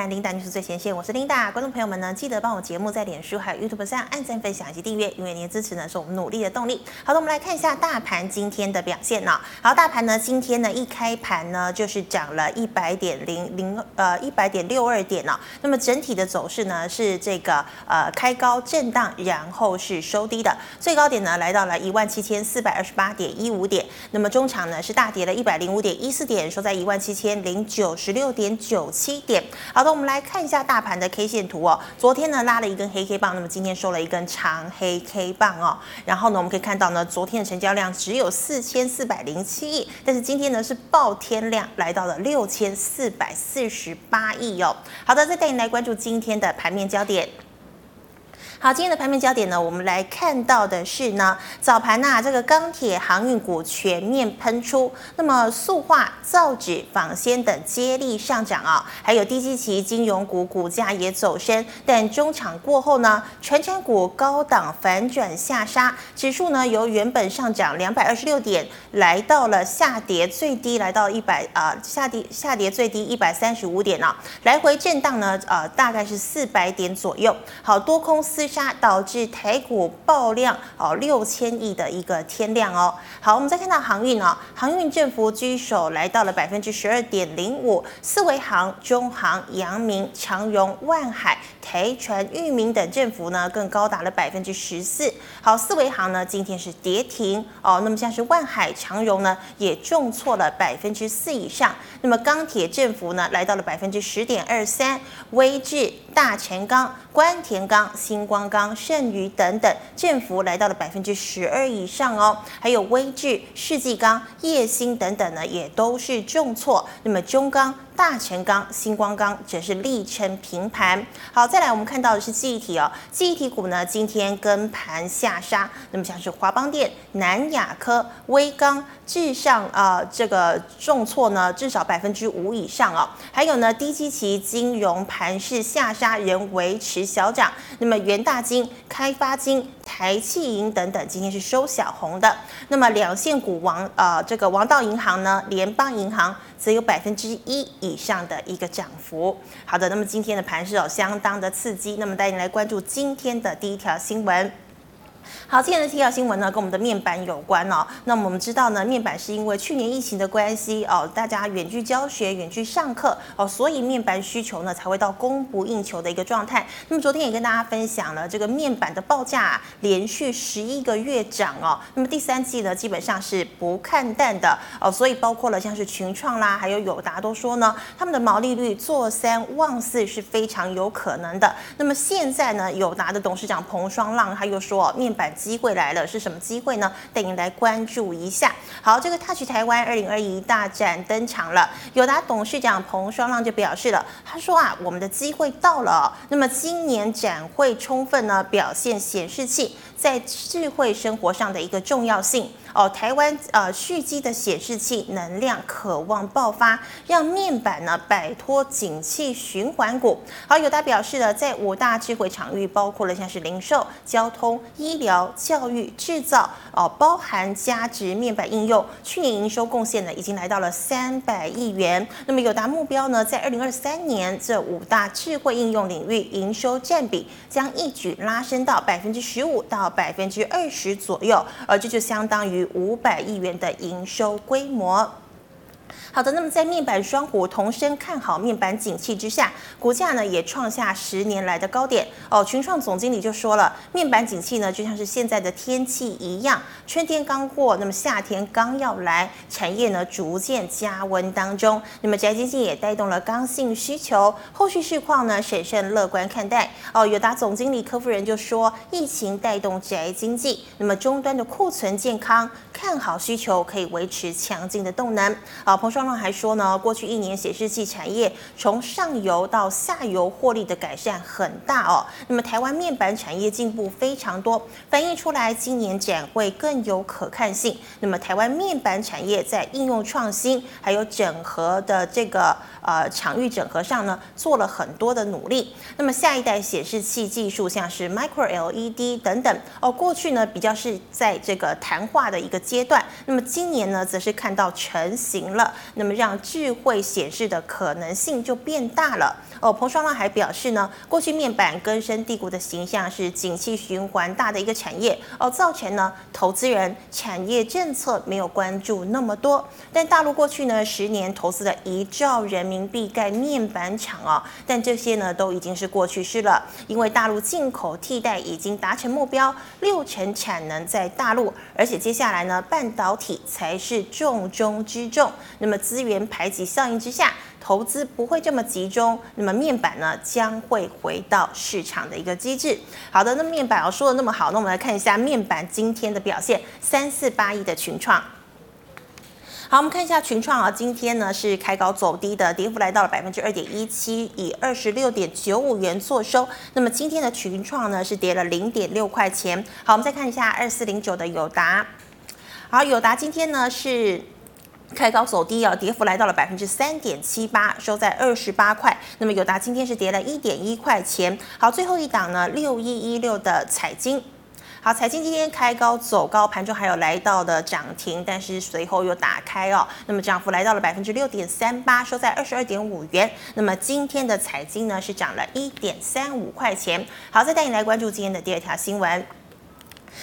看 Linda News 最前线，我是琳达。观众朋友们呢，记得帮我节目在脸书还有 YouTube 上按赞、分享以及订阅，因为您的支持呢是我们努力的动力。好的，我们来看一下大盘今天的表现呢。好，大盘呢今天呢一开盘呢就是涨了一百点零零呃一百点六二点呢。那么整体的走势呢是这个呃开高震荡，然后是收低的，最高点呢来到了一万七千四百二十八点一五点。那么中场呢是大跌了一百零五点一四点，收在一万七千零九十六点九七点。好的，我们来看一下大盘的 K 线图哦。昨天呢拉了一根黑 K 棒，那么今天收了一根长黑 K 棒哦。然后呢，我们可以看到呢，昨天的成交量只有四千四百零七亿，但是今天呢是爆天量，来到了六千四百四十八亿哦。好的，再带你来关注今天的盘面焦点。好，今天的盘面焦点呢，我们来看到的是呢，早盘呐、这个钢铁、航运股全面喷出，那么塑化、造纸、纺纤等接力上涨啊，还有低基期金融股股价也走升，但中场过后呢，传产股高档反转下杀，指数呢由原本上涨两百二十六点，来到了下跌最低来到一百啊，下跌下跌最低一百三十五点啊，来回震荡呢，呃，大概是四百点左右，好多空厮杀导致台股爆量哦，六千亿的一个天量哦。好，我们再看到航运哦，航运振幅居首，来到了百分之十二点零五。四维航、中航、阳明、长荣、万海、台船、裕民等振幅呢更高达了百分之十四。好，四维航呢今天是跌停哦。那么像是万海、长荣呢也重挫了百分之四以上。那么钢铁振幅呢来到了百分之十点二三。威致、大成钢、关田钢、新光。钢、剩余等等，振幅来到了百分之十二以上哦。还有威致、世纪钢、叶兴等等呢，也都是重挫。那么中钢。大成钢、新光钢则是力撑平盘。好，再来我们看到的是记忆体哦，记忆体股呢今天跟盘下杀，那么像是华邦电、南亚科、威刚、至上啊、呃，这个重挫呢至少百分之五以上哦。还有呢低基期金融盘势下杀，仍维持小涨。那么元大金、开发金、台气银等等今天是收小红的。那么两线股王、呃，这个王道银行呢，联邦银行。则有百分之一以上的一个涨幅。好的，那么今天的盘势哦，相当的刺激。那么带你来关注今天的第一条新闻。好，今天的第一条新闻呢，跟我们的面板有关哦。那么我们知道呢，面板是因为去年疫情的关系哦，大家远距教学、远距上课哦，所以面板需求呢才会到供不应求的一个状态。那么昨天也跟大家分享了这个面板的报价连续十一个月涨哦。那么第三季呢，基本上是不看淡的哦，所以包括了像是群创啦，还有友达都说呢，他们的毛利率做三望四是非常有可能的。那么现在呢，友达的董事长彭双浪他又说，面板。机会来了，是什么机会呢？带您来关注一下。好，这个 Touch 台湾二零二一大展登场了。友达董事长彭双浪就表示了，他说啊，我们的机会到了。那么今年展会充分呢表现显示器在智慧生活上的一个重要性。哦，台湾呃蓄积的显示器能量渴望爆发，让面板呢摆脱景气循环股。好，友达表示了，在五大智慧场域，包括了像是零售、交通、医疗、教育、制造，哦，包含价值面板应用，去年营收贡献呢已经来到了三百亿元。那么友达目标呢，在二零二三年这五大智慧应用领域营收占比将一举拉升到百分之十五到百分之二十左右，而这就相当于。五百亿元的营收规模。好的，那么在面板双虎同声看好面板景气之下，股价呢也创下十年来的高点哦。群创总经理就说了，面板景气呢就像是现在的天气一样，春天刚过，那么夏天刚要来，产业呢逐渐加温当中。那么宅经济也带动了刚性需求，后续市况呢审慎乐观看待哦。友达总经理柯夫人就说，疫情带动宅经济，那么终端的库存健康，看好需求可以维持强劲的动能。好，彭双浪还说呢，过去一年显示器产业从上游到下游获利的改善很大哦。那么台湾面板产业进步非常多，反映出来今年展会更有可看性。那么台湾面板产业在应用创新还有整合的这个呃场域整合上呢，做了很多的努力。那么下一代显示器技术像是 Micro LED 等等哦，过去呢比较是在这个谈话的一个阶段，那么今年呢则是看到成型了。那么让智慧显示的可能性就变大了。哦，彭双浪还表示呢，过去面板根深蒂固的形象是景气循环大的一个产业，哦，造成呢投资人产业政策没有关注那么多。但大陆过去呢十年投资了一兆人民币盖面板厂哦，但这些呢都已经是过去式了，因为大陆进口替代已经达成目标，六成产能在大陆，而且接下来呢半导体才是重中之重。那么资源排挤效应之下。投资不会这么集中，那么面板呢将会回到市场的一个机制。好的，那面板我说的那么好，那我们来看一下面板今天的表现，三四八亿的群创。好，我们看一下群创啊，今天呢是开高走低的，跌幅来到了百分之二点一七，以二十六点九五元作收。那么今天的群创呢是跌了零点六块钱。好，我们再看一下二四零九的友达。好，友达今天呢是。开高走低啊，跌幅来到了百分之三点七八，收在二十八块。那么友达今天是跌了一点一块钱。好，最后一档呢，六一一六的彩金。好，彩晶今天开高走高，盘中还有来到的涨停，但是随后又打开哦。那么涨幅来到了百分之六点三八，收在二十二点五元。那么今天的彩晶呢是涨了一点三五块钱。好，再带你来关注今天的第二条新闻。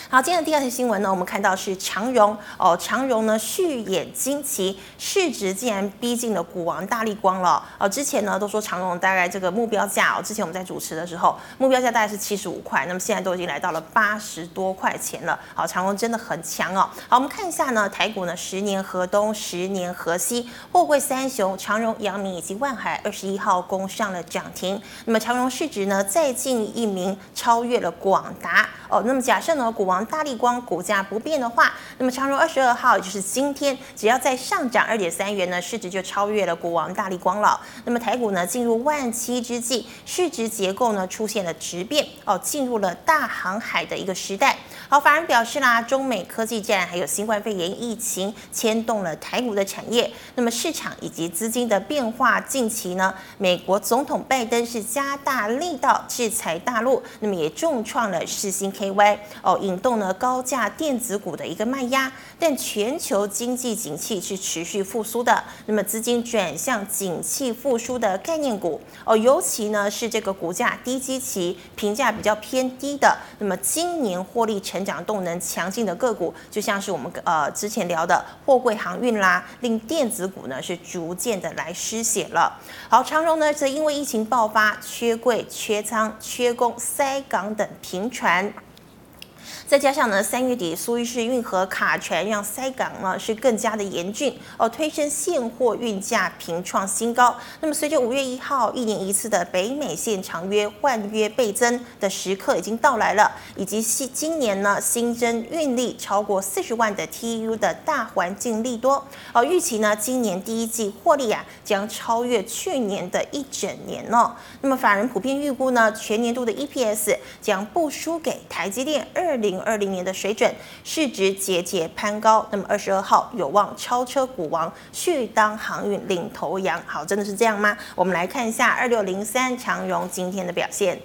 好，今天的第二条新闻呢，我们看到是长荣哦，长荣呢续演惊奇，市值竟然逼近了股王大立光了哦。之前呢都说长荣大概这个目标价哦，之前我们在主持的时候，目标价大概是七十五块，那么现在都已经来到了八十多块钱了。好，长荣真的很强哦。好，我们看一下呢，台股呢十年河东，十年河西，货柜三雄长荣、阳明以及万海二十一号攻上了涨停。那么长荣市值呢再进一名，超越了广达哦。那么假设呢？股王大力光股价不变的话，那么长荣二十二号也就是今天，只要再上涨二点三元呢，市值就超越了股王大力光了。那么台股呢进入万七之际，市值结构呢出现了质变哦，进入了大航海的一个时代。好，法人表示啦，中美科技战还有新冠肺炎疫情牵动了台股的产业，那么市场以及资金的变化，近期呢，美国总统拜登是加大力道制裁大陆，那么也重创了世芯 KY 哦。引动了高价电子股的一个卖压，但全球经济景气是持续复苏的，那么资金转向景气复苏的概念股哦，尤其呢是这个股价低基期、评价比较偏低的，那么今年获利成成长动能强劲的个股，就像是我们呃之前聊的货柜航运啦，令电子股呢是逐渐的来失血了。好，长荣呢则因为疫情爆发，缺柜、缺仓、缺工、塞港等频传。再加上呢，三月底苏伊士运河卡船让塞港呢是更加的严峻哦，推升现货运价频创新高。那么随着五月一号一年一次的北美线长约换约倍增的时刻已经到来了，以及新今年呢新增运力超过四十万的 TU 的大环境利多哦，预期呢今年第一季获利啊将超越去年的一整年哦。那么法人普遍预估呢全年度的 EPS 将不输给台积电二零。二零年的水准，市值节节攀高，那么二十二号有望超车股王，续当航运领头羊。好，真的是这样吗？我们来看一下二六零三长荣今天的表现。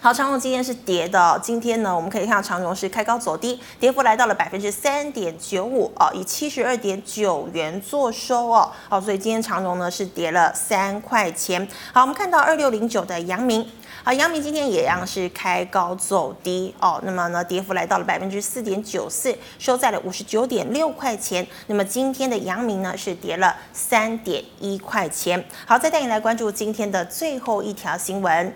好，长荣今天是跌的，今天呢，我们可以看到长荣是开高走低，跌幅来到了百分之三点九五哦，以七十二点九元做收哦。好，所以今天长荣呢是跌了三块钱。好，我们看到二六零九的阳明。好，阳明今天也一样是开高走低哦，那么呢，跌幅来到了百分之四点九四，收在了五十九点六块钱。那么今天的阳明呢是跌了三点一块钱。好，再带你来关注今天的最后一条新闻。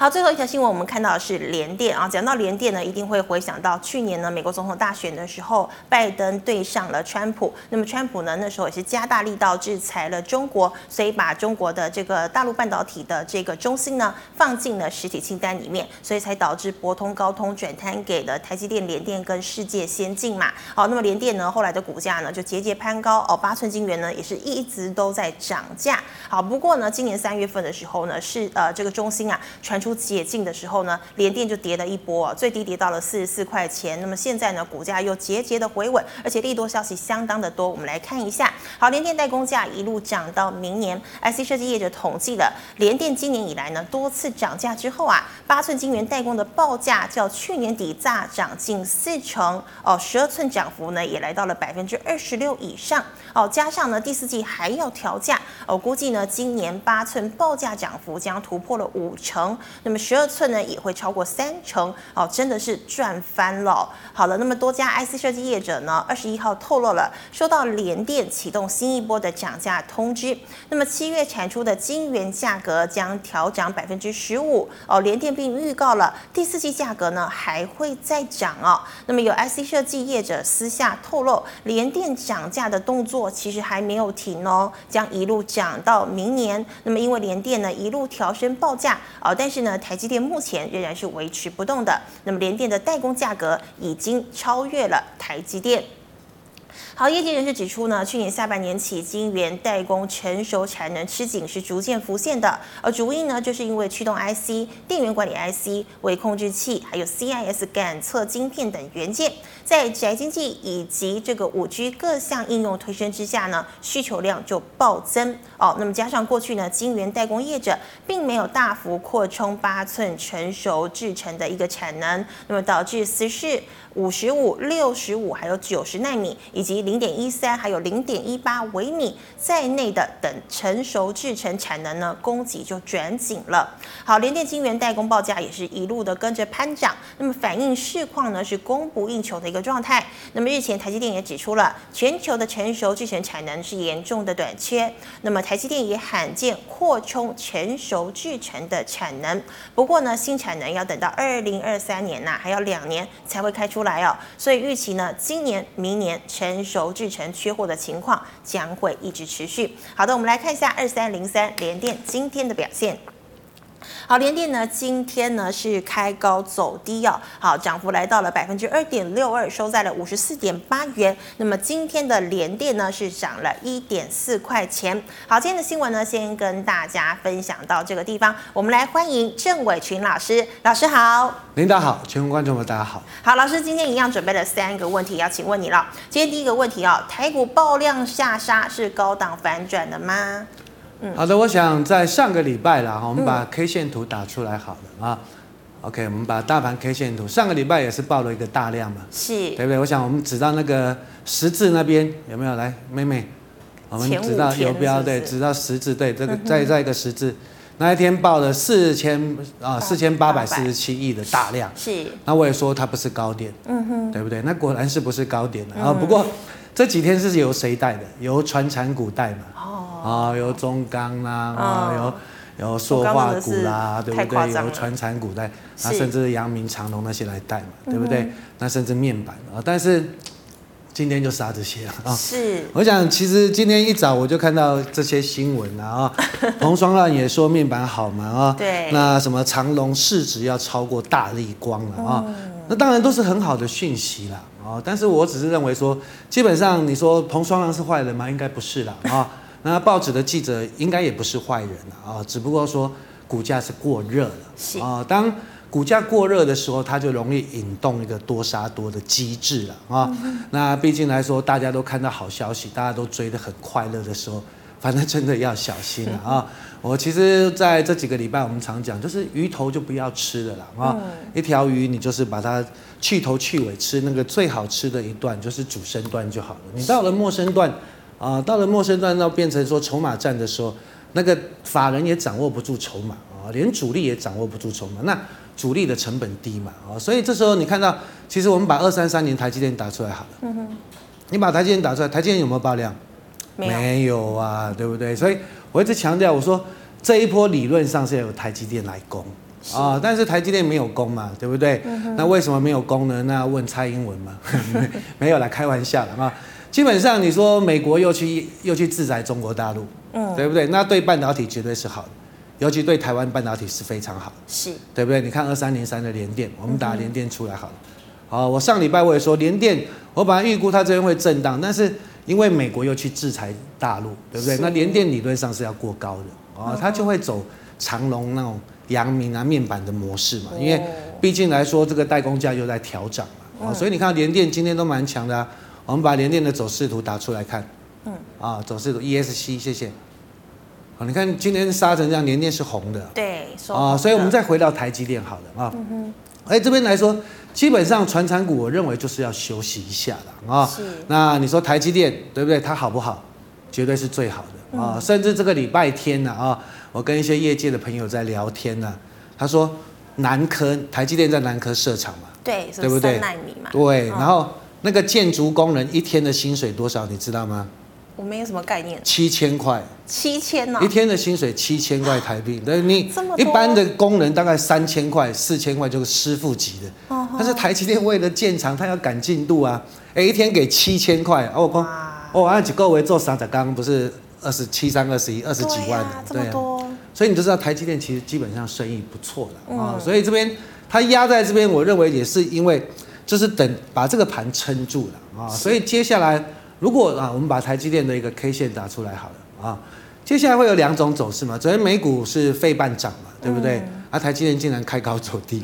好，最后一条新闻，我们看到的是联电啊。讲到联电呢，一定会回想到去年呢，美国总统大选的时候，拜登对上了川普。那么川普呢，那时候也是加大力道制裁了中国，所以把中国的这个大陆半导体的这个中芯呢放进了实体清单里面，所以才导致博通、高通转摊给了台积电、联电跟世界先进嘛。好，那么联电呢，后来的股价呢就节节攀高哦，八寸晶圆呢也是一直都在涨价。好，不过呢，今年三月份的时候呢，是呃这个中芯啊传出。解禁的时候呢，联电就跌了一波，最低跌到了四十四块钱。那么现在呢，股价又节节的回稳，而且利多消息相当的多。我们来看一下，好，联电代工价一路涨到明年。IC 设计业者统计了联电今年以来呢多次涨价之后啊，八寸晶圆代工的报价较去年底大涨近四成哦，十二寸涨幅呢也来到了百分之二十六以上哦，加上呢第四季还要调价哦，估计呢今年八寸报价涨幅将突破了五成，那么十二寸呢也会超过三成哦，真的是赚翻了。好了，那么多家 IC 设计业者呢二十一号透露了收到联电启动新一波的涨价通知，那么七月产出的晶圆价格将调涨百分之十五哦，联电并预告了第四季价格呢还会再涨哦。那么有 IC 设计业者私下透露，联电涨价的动作其实还没有停哦，将一路涨到明年。那么因为联电呢一路调升报价哦，但是呢台积电目前仍然是维持不动的。那么联电的代工价格已经超越了台积电。好，业界人士指出呢，去年下半年起，晶圆代工成熟产能吃紧是逐渐浮现的，而主因呢，就是因为驱动 IC、电源管理 IC、微控制器，还有 CIS 感测晶片等元件，在宅经济以及这个五 G 各项应用推升之下呢，需求量就暴增哦。那么加上过去呢，晶圆代工业者并没有大幅扩充八寸成熟制程的一个产能，那么导致十四、五十五、六十五还有九十纳米以及零点一三还有零点一八微米在内的等成熟制程产能呢，供给就转紧了。好，联电晶圆代工报价也是一路的跟着攀涨，那么反映市况呢是供不应求的一个状态。那么日前台积电也指出了，全球的成熟制程产能是严重的短缺。那么台积电也罕见扩充成熟制程的产能，不过呢，新产能要等到二零二三年呐、还要两年才会开出来哦。所以预期呢，今年、明年成熟轴制程缺货的情况将会一直持续。好的，我们来看一下二三零三联电今天的表现。好，联电呢，今天呢是开高走低哦，好，涨幅来到了百分之二点六二，收在了五十四点八元。那么今天的联电呢是涨了一点四块钱。好，今天的新闻呢先跟大家分享到这个地方，我们来欢迎郑伟群老师，老师好，领导好，全国观众们大家好。好，老师今天一样准备了三个问题要请问你了。今天第一个问题哦，台股爆量下杀是高档反转的吗？嗯、好的，我想在上个礼拜啦，我们把 K 线图打出来好了啊。OK，我们把大盘 K 线图，上个礼拜也是报了一个大量嘛，是对不对？我想我们指到那个十字那边有没有？来，妹妹，我们指到游标对，指到十字对，这个再再一个十字，那一天报了四千啊四千八百四十七亿的大量，是。那我也说它不是高点，嗯哼，对不对？那果然是不是高点啊？不过这几天是由谁带的？由传产股带嘛。啊、哦，有中钢啦，啊、哦，有有塑化股啦，对不对？由传产股带，那甚至阳明长隆那些来带嘛，对不对？嗯、那甚至面板啊，但是今天就杀这些了啊。是，我想其实今天一早我就看到这些新闻了啊，彭双浪也说面板好嘛啊，对，那什么长隆市值要超过大立光了啊，嗯、那当然都是很好的讯息啦啊，但是我只是认为说，基本上你说彭双浪是坏人吗？应该不是啦啊。那报纸的记者应该也不是坏人啊，只不过说股价是过热了啊。当股价过热的时候，它就容易引动一个多杀多的机制了啊。那毕竟来说，大家都看到好消息，大家都追得很快乐的时候，反正真的要小心了啊。我其实在这几个礼拜，我们常讲，就是鱼头就不要吃了啦啊。一条鱼，你就是把它去头去尾吃，那个最好吃的一段就是主升段就好了。你到了末升段。啊，到了末升段，到变成说筹码战的时候，那个法人也掌握不住筹码啊，连主力也掌握不住筹码。那主力的成本低嘛，啊，所以这时候你看到，其实我们把二三三年台积电打出来好了。嗯哼。你把台积电打出来，台积电有没有爆量？没有，没有啊，对不对？所以我一直强调，我说这一波理论上是有台积电来攻啊，但是台积电没有攻嘛，对不对？嗯、那为什么没有攻呢？那要问蔡英文嘛？没有啦，开玩笑的啊。基本上你说美国又去又去制裁中国大陆，嗯，对不对？那对半导体绝对是好的，尤其对台湾半导体是非常好的，是，对不对？你看二三零三的联电，我们打联电出来好了。好，我上礼拜我也说联电，我本来预估它这边会震荡，但是因为美国又去制裁大陆，对不对？那联电理论上是要过高的，啊，它就会走长龙那种阳明啊面板的模式嘛，因为毕竟来说这个代工价又在调涨嘛，哦，所以你看联电今天都蛮强的啊，我们把联电的走势图打出来看，嗯，啊，走势图 ESC，谢谢。啊，你看今天杀成这样，联电是红的，对，啊，所以我们再回到台积电好了啊，嗯哼，哎，这边来说，基本上传产股，我认为就是要休息一下了啊。是。那你说台积电对不对？它好不好？绝对是最好的啊，甚至这个礼拜天呢啊，我跟一些业界的朋友在聊天呢，他说南科台积电在南科设厂嘛，对，对不对？纳米嘛，对，然后那个建筑工人一天的薪水多少？你知道吗？我没有什么概念。七千块。七千呢？一天的薪水七千块台币，那你一般的工人大概三千块、四千块就是师傅级的。但是台积电为了建厂，他要赶进度啊，哎，一天给七千块，哦，我讲，哦，按几个为做三十刚不是二十七三二十一二十几万的，对啊，所以你就知道台积电其实基本上生意不错的啊。所以这边它压在这边，我认为也是因为就是等把这个盘撑住了啊。所以接下来。如果啊，我们把台积电的一个 K 线打出来好了啊，接下来会有两种走势嘛。昨天美股是费半涨嘛，对不对？嗯、啊，台积电竟然开高走低，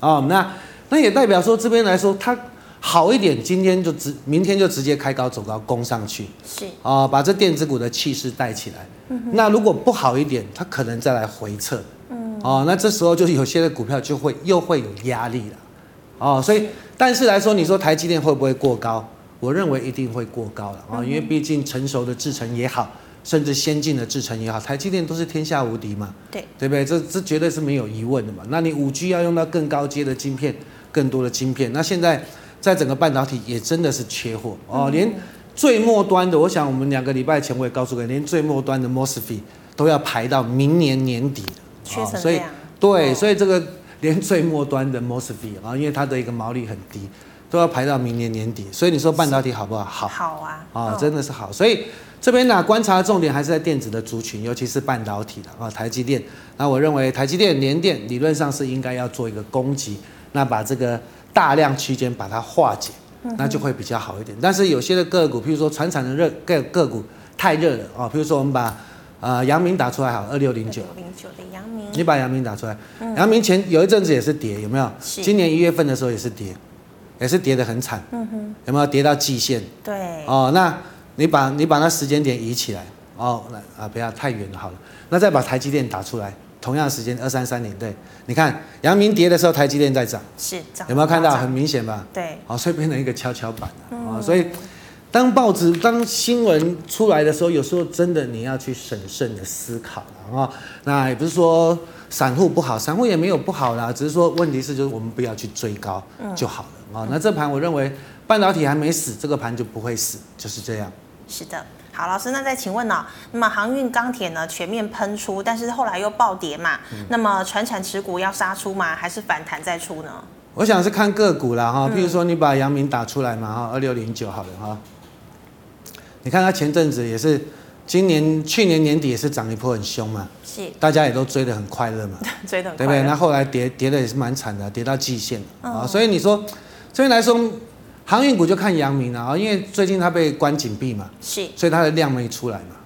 啊，那那也代表说这边来说它好一点，今天就直，明天就直接开高走高攻上去，是啊，把这电子股的气势带起来。嗯、那如果不好一点，它可能再来回撤，嗯，哦，那这时候就是有些的股票就会又会有压力了，哦，所以但是来说，你说台积电会不会过高？我认为一定会过高了啊，因为毕竟成熟的制程也好，甚至先进的制程也好，台积电都是天下无敌嘛，对。对不对？这这绝对是没有疑问的嘛。那你五 G 要用到更高阶的晶片，更多的晶片，那现在在整个半导体也真的是缺货。哦，连最末端的，我想我们两个礼拜前我也告诉过，连最末端的 MOSFET 都要排到明年年底缺成这样，所以对，所以这个连最末端的 MOSFET 啊，因为它的一个毛利很低。都要排到明年年底，所以你说半导体好不好？好，好啊，啊，真的是好。所以这边呢，观察的重点还是在电子的族群，尤其是半导体的啊，台积电。那我认为台积电、联电理论上是应该要做一个攻击，那把这个大量区间把它化解，那就会比较好一点。但是有些的个股，譬如说传产的热个个股太热了啊，譬如说我们把呃阳明打出来好，二六零九，零九的阳明，你把阳明打出来，阳明前有一阵子也是跌，有没有？今年一月份的时候也是跌。也是跌得很惨，嗯哼，有没有跌到季线？对，哦，那你把你把那时间点移起来，哦，那啊不要太远了，好了，那再把台积电打出来，同样的时间二三三零，对，你看阳明跌的时候，台积电在涨，是涨，有没有看到？很明显吧？对，好，所以变成一个跷跷板了，啊、嗯，所以当报纸当新闻出来的时候，有时候真的你要去审慎的思考了啊，那也不是说散户不好，散户也没有不好啦，只是说问题是就是我们不要去追高就好了。嗯啊，那这盘我认为半导体还没死，这个盘就不会死，就是这样。是的，好，老师，那再请问呢？那么航运钢铁呢全面喷出，但是后来又暴跌嘛？嗯、那么船产持股要杀出吗？还是反弹再出呢？我想是看个股啦哈，譬如说你把阳明打出来嘛哈，二六零九好了哈，你看它前阵子也是，今年去年年底也是涨一波很凶嘛，是，大家也都追得很快乐嘛，追得很快，对不对？那后来跌跌的也是蛮惨的，跌到季线啊，所以你说。这边来说，航运股就看阳明了啊，因为最近它被关紧闭嘛，是，所以它的量没出来嘛，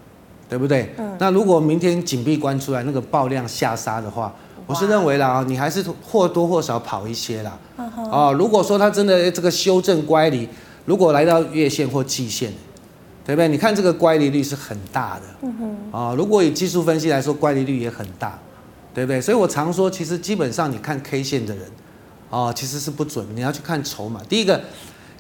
对不对？嗯。那如果明天紧闭关出来，那个爆量下杀的话，我是认为啦啊，你还是或多或少跑一些啦。啊，如果说它真的这个修正乖离，如果来到月线或季线，对不对？你看这个乖离率是很大的。嗯哼。啊，如果以技术分析来说，乖离率也很大，对不对？所以我常说，其实基本上你看 K 线的人。哦，其实是不准，你要去看筹码。第一个，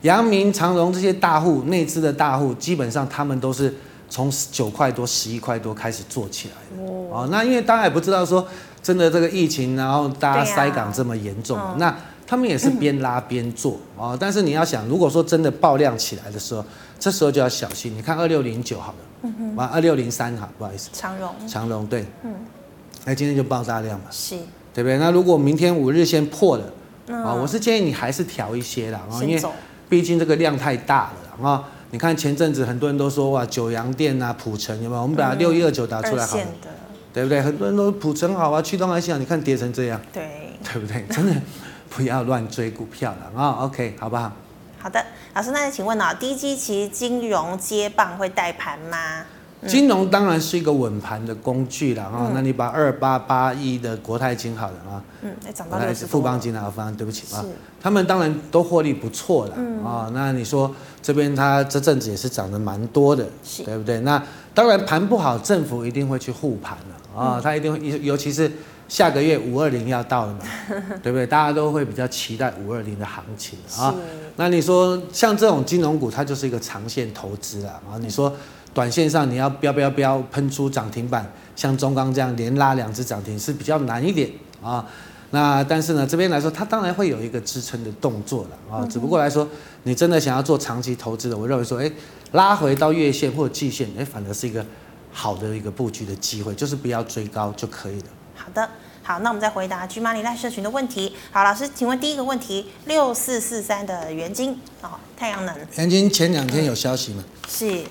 阳明、长荣这些大户、内资的大户，基本上他们都是从九块多、十一块多开始做起来的。哦，那因为大家也不知道说，真的这个疫情，然后大家塞港这么严重，啊、那他们也是边拉边做啊、哦。但是你要想，如果说真的爆量起来的时候，这时候就要小心。你看二六零九好了，嗯二六零三好，不好意思，长荣，长荣对，嗯，那今天就爆大量嘛，是，对不对？那如果明天五日线破了。啊，我是建议你还是调一些啦，啊，因为毕竟这个量太大了啊。你看前阵子很多人都说哇，九阳店啊、普城有没有？我们把六一二九打出来好了，对不对？很多人都普城好啊，驱动 IC，你看跌成这样，对，对不对？真的不要乱追股票了啊。OK，好不好？好的，老师，那请问啊，低基期金融接棒会带盘吗？金融当然是一个稳盘的工具了啊。那你把二八八一的国泰金好了啊，嗯，哎，涨到六十富邦金啊，富邦，对不起啊，他们当然都获利不错了啊。那你说这边它这阵子也是涨得蛮多的，对不对？那当然盘不好，政府一定会去护盘了啊，他一定会，尤其是下个月五二零要到了嘛，对不对？大家都会比较期待五二零的行情啊。那你说像这种金融股，它就是一个长线投资了啊。你说。短线上你要飙飙飙喷出涨停板，像中钢这样连拉两只涨停是比较难一点啊。那但是呢，这边来说它当然会有一个支撑的动作了啊。只不过来说，你真的想要做长期投资的，我认为说，哎，拉回到月线或季线，哎，反而是一个好的一个布局的机会，就是不要追高就可以了。好的，好，那我们再回答 GMoney Live 社群的问题。好，老师，请问第一个问题，六四四三的元晶哦，太阳能。元晶前两天有消息吗？嗯、是。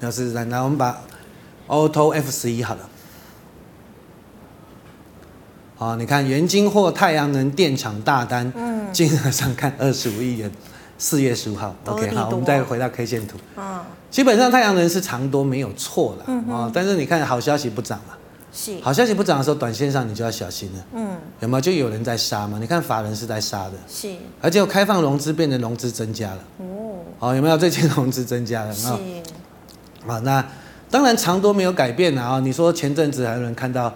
六四四三，那我们把 Auto F 十一好了。好，你看元晶或太阳能电厂大单，嗯，金额上看二十五亿元，四月十五号，OK，好，我们再回到 K 线图，嗯，基本上太阳能是长多没有错了，嗯，哦，但是你看好消息不涨嘛，是，好消息不涨的时候，短线上你就要小心了，嗯，有没有？就有人在杀嘛？你看法人是在杀的，是，而且开放融资变成融资增加了，哦，好，有没有？最近融资增加了？是。啊，那当然长多没有改变啊。你说前阵子还有人看到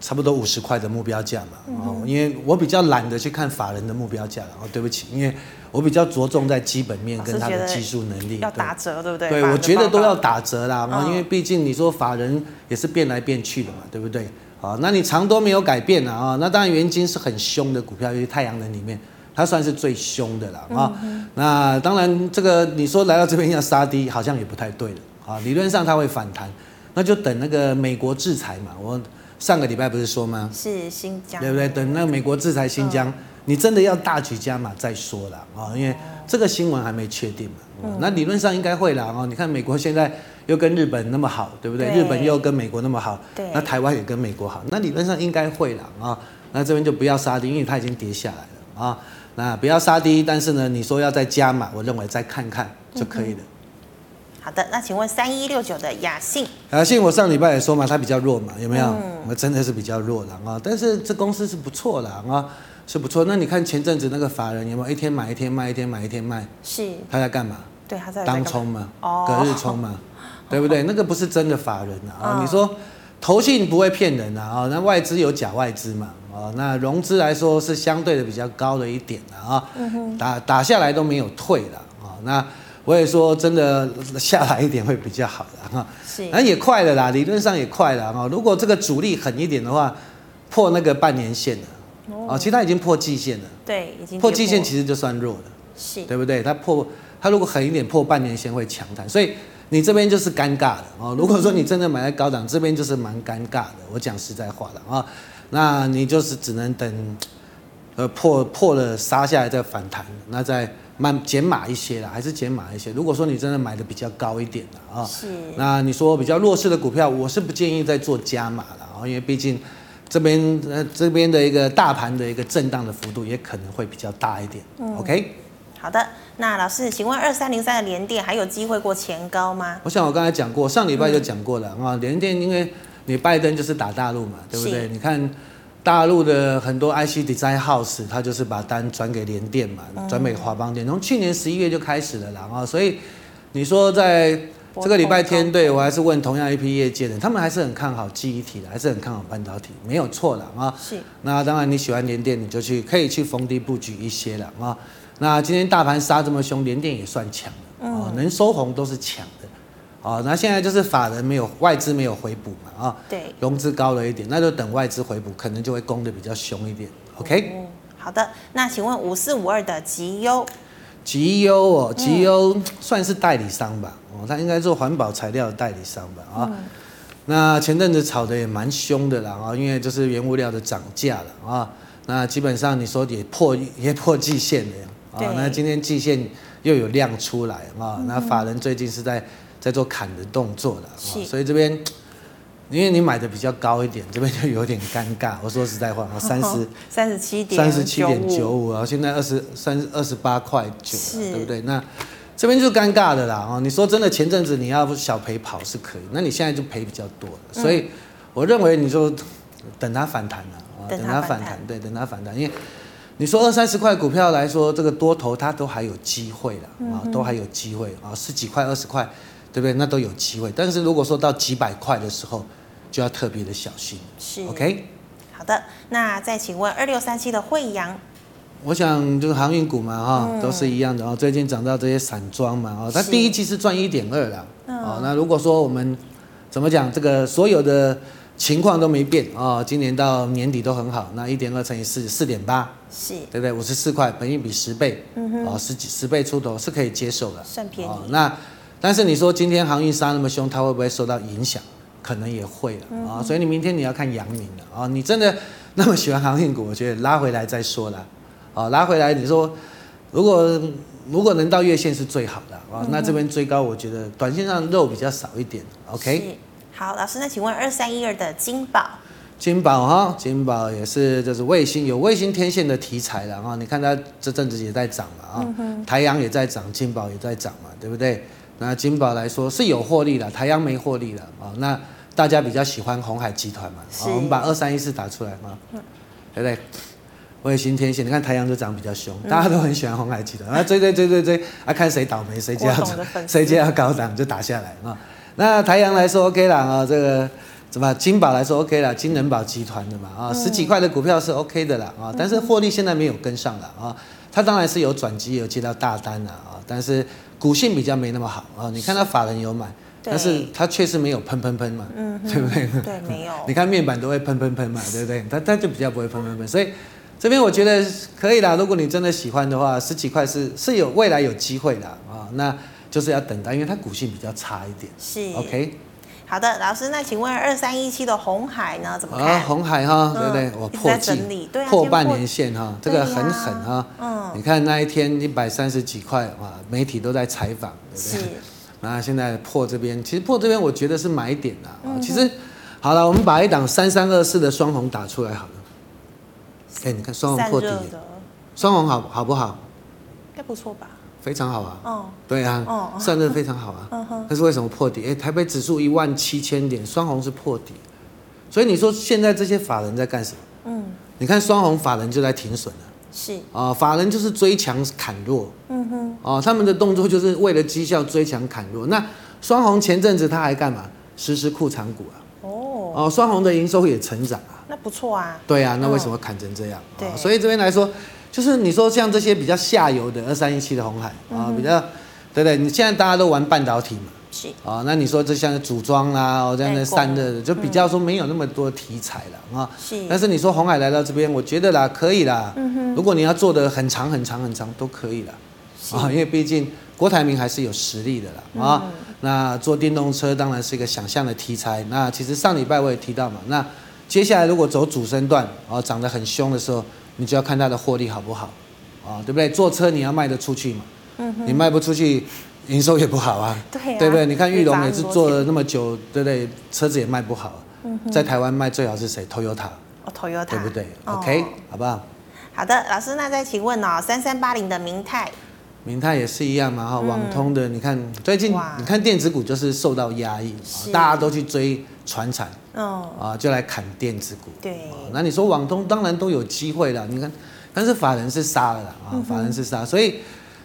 差不多五十块的目标价嘛？哦、嗯，因为我比较懒得去看法人的目标价了。哦，对不起，因为我比较着重在基本面跟他的技术能力。要打折，对不对？对，我觉得都要打折啦。啊、嗯，因为毕竟你说法人也是变来变去的嘛，对不对？好，那你长多没有改变啊？那当然元金是很凶的股票，因为太阳能里面它算是最凶的了啊。嗯、那当然这个你说来到这边要杀低，好像也不太对了。啊，理论上它会反弹，那就等那个美国制裁嘛。我上个礼拜不是说吗？是新疆，对不对？等那个美国制裁新疆，嗯、你真的要大举加码再说了啊，因为这个新闻还没确定嘛。嗯、那理论上应该会了啊。你看美国现在又跟日本那么好，对不对？对日本又跟美国那么好，对那台湾也跟美国好，那理论上应该会了啊。那这边就不要杀低，因为它已经跌下来了啊。那不要杀低，但是呢，你说要再加码，我认为再看看就可以了。嗯好的，那请问三一六九的雅信，雅信我上礼拜也说嘛，它比较弱嘛，有没有？我、嗯、真的是比较弱了啊，但是这公司是不错的啊，是不错。那你看前阵子那个法人有没有一天买一天卖，一天买一天卖？是。他在干嘛？对，他在当冲嘛，哦、隔日冲嘛，对不对？那个不是真的法人啊。哦、你说投信不会骗人啊？那外资有假外资嘛？啊，那融资来说是相对的比较高的一点的啊，嗯、哼打打下来都没有退的啊，那。我也说真的下来一点会比较好的哈，是，那也快了啦，理论上也快了哈。如果这个主力狠一点的话，破那个半年线了，哦，其实它已经破季线了，对，已经破季线其实就算弱了，是，对不对？它破，它如果狠一点破半年线会强弹，所以你这边就是尴尬的哦。如果说你真的买在高档，这边就是蛮尴尬的。我讲实在话了啊，那你就是只能等，呃，破破了杀下来再反弹，那再。慢减码一些啦，还是减码一些。如果说你真的买的比较高一点的啊，是。那你说比较弱势的股票，我是不建议再做加码了啊，因为毕竟这边呃这边的一个大盘的一个震荡的幅度也可能会比较大一点。嗯、OK。好的，那老师，请问二三零三的联电还有机会过前高吗？我想我刚才讲过，上礼拜就讲过了啊，联、嗯、电因为你拜登就是打大陆嘛，对不对？你看。大陆的很多 IC Design House，它就是把单转给联电嘛，转给华邦电，从去年十一月就开始了啦啊，所以你说在这个礼拜天，对我还是问同样一批业界的，他们还是很看好记忆体的，还是很看好半导体，没有错了啊。是。那当然你喜欢联电，你就去可以去逢低布局一些了啊。那今天大盘杀这么凶，联电也算强了啊，能收红都是强的。哦，那现在就是法人没有外资没有回补嘛，啊，对，融资高了一点，那就等外资回补，可能就会攻的比较凶一点。OK，嗯，好的，那请问五四五二的吉优，吉优哦，吉优算是代理商吧，哦，他应该做环保材料的代理商吧，啊，嗯，那前阵子炒的也蛮凶的啦，啊，因为就是原物料的涨价了啊，那基本上你说也破 也破季线了，啊，那今天季线又有量出来啊，那法人最近是在。在做砍的动作了，是所以这边，因为你买的比较高一点，这边就有点尴尬。我说实在话，三十三十七点三十七点九五，然后现在二十三二十八块九，对不对？那这边就尴尬的啦哦。你说真的，前阵子你要小赔跑是可以，那你现在就赔比较多了，所以我认为你就等它反弹了啊，等它反弹，对，等它反弹，因为你说二三十块股票来说，这个多头它都还有机会的啊，都还有机会啊，十几块、二十块，对不对？那都有机会。但是如果说到几百块的时候，就要特别的小心。是，OK。好的，那再请问二六三七的惠阳。我想就是航运股嘛，哈，都是一样的哦。最近涨到这些散装嘛，哦，它第一季是赚一点二了，哦，那如果说我们怎么讲，这个所有的情况都没变哦，今年到年底都很好，那一点二乘以四，四点八，是，对不对？五十四块，本益比十倍，嗯哼，哦，十几十倍出头是可以接受的，算便宜。那但是你说今天航运杀那么凶，它会不会受到影响？可能也会了啊，所以你明天你要看阳明了啊，你真的那么喜欢航运股，我觉得拉回来再说了。啊，拉回来，你说如果如果能到月线是最好的啊，那这边追高，我觉得短线上肉比较少一点。OK，好，老师，那请问二三一二的金宝，金宝哈，金宝也是就是卫星有卫星天线的题材了啊，你看它这阵子也在涨嘛啊，台阳也在涨，金宝也在涨嘛，对不对？那金宝来说是有获利的，台阳没获利的啊，那大家比较喜欢鸿海集团嘛，我们把二三一四打出来嘛，对不对？卫星天线，你看台阳就涨比较凶，大家都很喜欢鸿海集团，啊追追追追追，啊看谁倒霉谁就要 谁就要高档就打下来啊。那台阳来说 OK 了啊，这个怎么金宝来说 OK 了，金人宝集团的嘛啊，十几块的股票是 OK 的啦啊，但是获利现在没有跟上了啊，它当然是有转机有接到大单了啊，但是股性比较没那么好啊。你看它法人有买，但是它确实没有喷喷喷嘛，对不对？对，没有。你看面板都会喷喷喷嘛，对不对？它它就比较不会喷喷喷，所以。这边我觉得可以啦，如果你真的喜欢的话，十几块是是有未来有机会的啊，那就是要等待，因为它股性比较差一点。是，OK。好的，老师，那请问二三一七的红海呢？怎么看？啊，红海哈，对不对？我破季，破半年线哈，这个很狠哈。嗯。你看那一天一百三十几块哇，媒体都在采访，对不对？是。那现在破这边，其实破这边我觉得是买点的啊。其实好了，我们把一档三三二四的双红打出来好了。哎，你看双红破底，双红好好不好？应该不错吧？非常好啊。哦，对啊，哦，散热非常好啊。嗯哼。但是为什么破底？哎，台北指数一万七千点，双红是破底。所以你说现在这些法人在干什么？嗯。你看双红法人就在停损了。是。啊，法人就是追强砍弱。嗯哼。哦，他们的动作就是为了绩效追强砍弱。那双红前阵子他还干嘛？实施库藏股啊。哦。哦，双红的营收也成长啊。那不错啊，对啊，那为什么砍成这样？对，所以这边来说，就是你说像这些比较下游的二三一七的红海啊，比较，对不对？你现在大家都玩半导体嘛，是啊，那你说这像组装啦，这样的散热的，就比较说没有那么多题材了啊。是，但是你说红海来到这边，我觉得啦，可以啦。嗯哼，如果你要做的很长很长很长，都可以啦。啊，因为毕竟郭台铭还是有实力的啦。啊，那做电动车当然是一个想象的题材。那其实上礼拜我也提到嘛，那。接下来如果走主升段，啊，涨得很凶的时候，你就要看它的获利好不好，啊，对不对？坐车你要卖得出去嘛，嗯，你卖不出去，营收也不好啊，对啊，对不对？你看裕隆也是做了那么久，对不对？车子也卖不好，嗯，在台湾卖最好是谁？Toyota，哦，Toyota，对不对？OK，好不好？好的，老师，那再请问哦，三三八零的明泰，明泰也是一样嘛，哈，网通的，你看最近，你看电子股就是受到压抑，大家都去追传产。哦，啊，就来砍电子股。对，那你说网通当然都有机会了。你看，但是法人是杀了啦，啊，法人是杀，所以，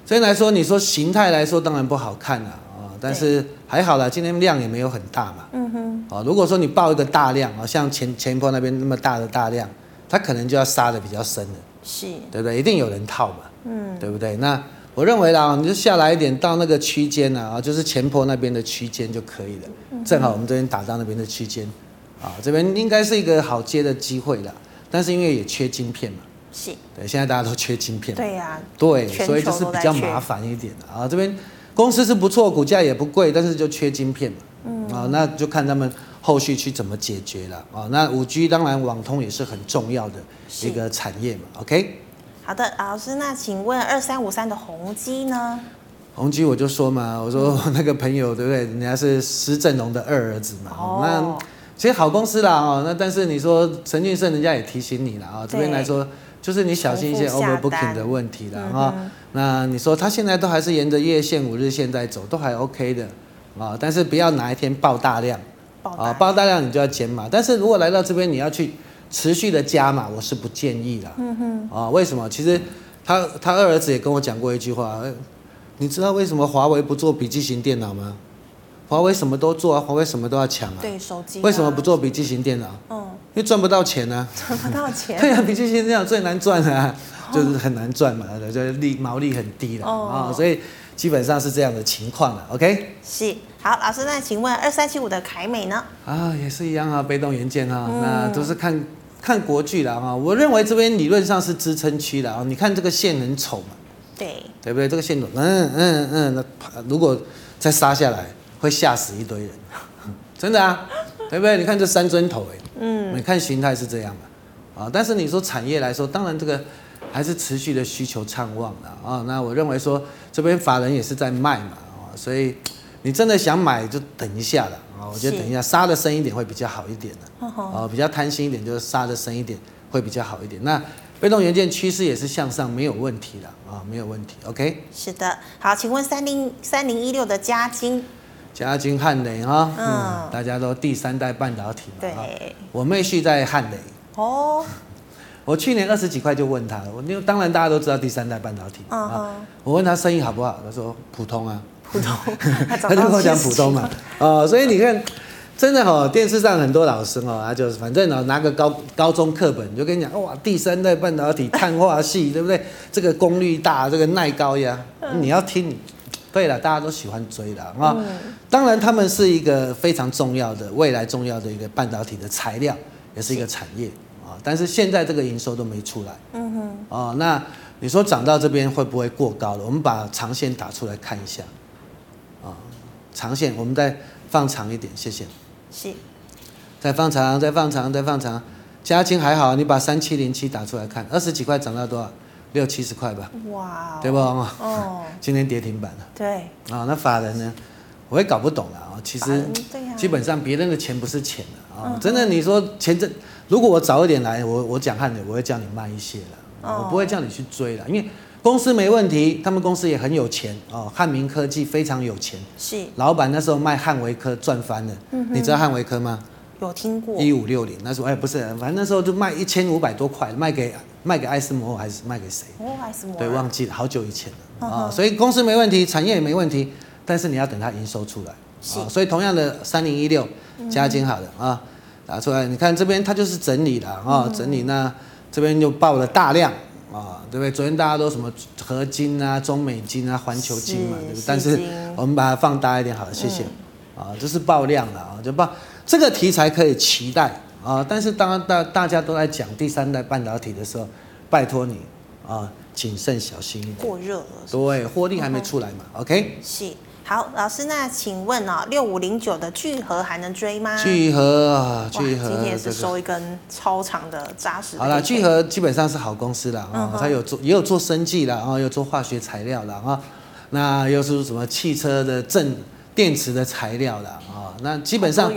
所以来说，你说形态来说当然不好看了啊，但是还好啦，今天量也没有很大嘛。嗯哼。啊，如果说你报一个大量啊，像前前波那边那么大的大量，它可能就要杀的比较深了。是。对不对？一定有人套嘛。嗯。对不对？那我认为啦，你就下来一点到那个区间啊，就是前坡那边的区间就可以了。正好我们这边打到那边的区间。啊，这边应该是一个好接的机会了，但是因为也缺晶片嘛，是，对，现在大家都缺晶片，对呀、啊，对，所以就是比较麻烦一点的啊。这边公司是不错，股价也不贵，但是就缺晶片嘛，嗯，啊，那就看他们后续去怎么解决了啊。那五 G 当然网通也是很重要的一个产业嘛，OK。好的，老师，那请问二三五三的宏基呢？宏基我就说嘛，我说 那个朋友对不对？人家是施正荣的二儿子嘛，哦、那。其实好公司啦哦，那但是你说陈俊胜人家也提醒你了啊，这边来说就是你小心一些 overbooking 的问题了啊。那你说他现在都还是沿着月线、五日线在走，都还 OK 的啊，但是不要哪一天爆大量啊，爆大量你就要减码。但是如果来到这边你要去持续的加码，我是不建议的。嗯哼，啊，为什么？其实他他二儿子也跟我讲过一句话，你知道为什么华为不做笔记型电脑吗？华为什么都做啊，华为什么都要抢啊。对手机。为什么不做笔记型电脑？嗯。因为赚不到钱啊。赚不到钱。对啊，笔记型电脑最难赚啊，就是很难赚嘛，就利毛利很低了啊，所以基本上是这样的情况了。OK。是。好，老师，那请问二三七五的凯美呢？啊，也是一样啊，被动元件啊，那都是看看国巨了啊。我认为这边理论上是支撑区的啊，你看这个线很丑嘛。对。对不对？这个线，嗯嗯嗯，那如果再杀下来。会吓死一堆人，真的啊，对不对？你看这三尊头，哎，嗯，你看形态是这样的，啊，但是你说产业来说，当然这个还是持续的需求畅旺的啊。那我认为说这边法人也是在卖嘛，啊，所以你真的想买就等一下了啊。我觉得等一下杀的深一点会比较好一点的，啊，比较贪心一点就是杀的深一点会比较好一点。那被动元件趋势也是向上，没有问题的啊，没有问题。OK，是的，好，请问三零三零一六的嘉金。嘉金汉磊哈，嗯，大家都第三代半导体嘛，对，我妹婿在汉磊，哦，我去年二十几块就问他了，我因为当然大家都知道第三代半导体，啊，我问他生意好不好，他说普通啊，普通，他就跟我讲普通嘛，哦，所以你看，真的哈，电视上很多老师哦，他就是反正呢拿个高高中课本就跟你讲，哇，第三代半导体碳化系，对不对？这个功率大，这个耐高压，你要听。对了，大家都喜欢追的啊。嗯、当然，他们是一个非常重要的未来重要的一个半导体的材料，也是一个产业啊。但是现在这个营收都没出来。嗯哼。哦，那你说涨到这边会不会过高了？我们把长线打出来看一下。啊，长线我们再放长一点，谢谢。是。再放长，再放长，再放长。嘉晶还好，你把三七零七打出来看，二十几块涨到多少？六七十块吧，哇 Wow，对不？哦，今天跌停板了。对，啊，那法人呢？我也搞不懂了啊。其实，基本上别人的钱不是钱了啊。真的，你说钱这，如果我早一点来，我我讲汉的，我会叫你慢一些了，我不会叫你去追了，因为公司没问题，他们公司也很有钱哦。汉明科技非常有钱，是老板那时候卖汉维科赚翻了。你知道汉维科吗？有听过。一五六零，那时候哎不是，反正那时候就卖一千五百多块，卖给。卖给艾斯摩还是卖给谁？哦，艾斯摩。对，忘记了，好久以前了啊。所以公司没问题，产业也没问题，但是你要等它营收出来。是。所以同样的三零一六，加金好了啊，打出来，你看这边它就是整理了啊，整理那这边就爆了大量啊，对不对？昨天大家都什么合金啊、中美金啊、环球金嘛，对不对？但是我们把它放大一点好了，谢谢。啊，这是爆量了啊，就爆这个题材可以期待。啊！但是当大大家都在讲第三代半导体的时候，拜托你啊，谨慎小心一点。过热了。对，获利还没出来嘛。OK。是。好，老师，那请问哦，六五零九的聚合还能追吗？聚合啊，聚合。今天也是收一根超长的扎实的。好了，聚合基本上是好公司了啊，它有做也有做生技了啊，有做化学材料了啊，那又是什么汽车的正电池的材料了啊？那基本上。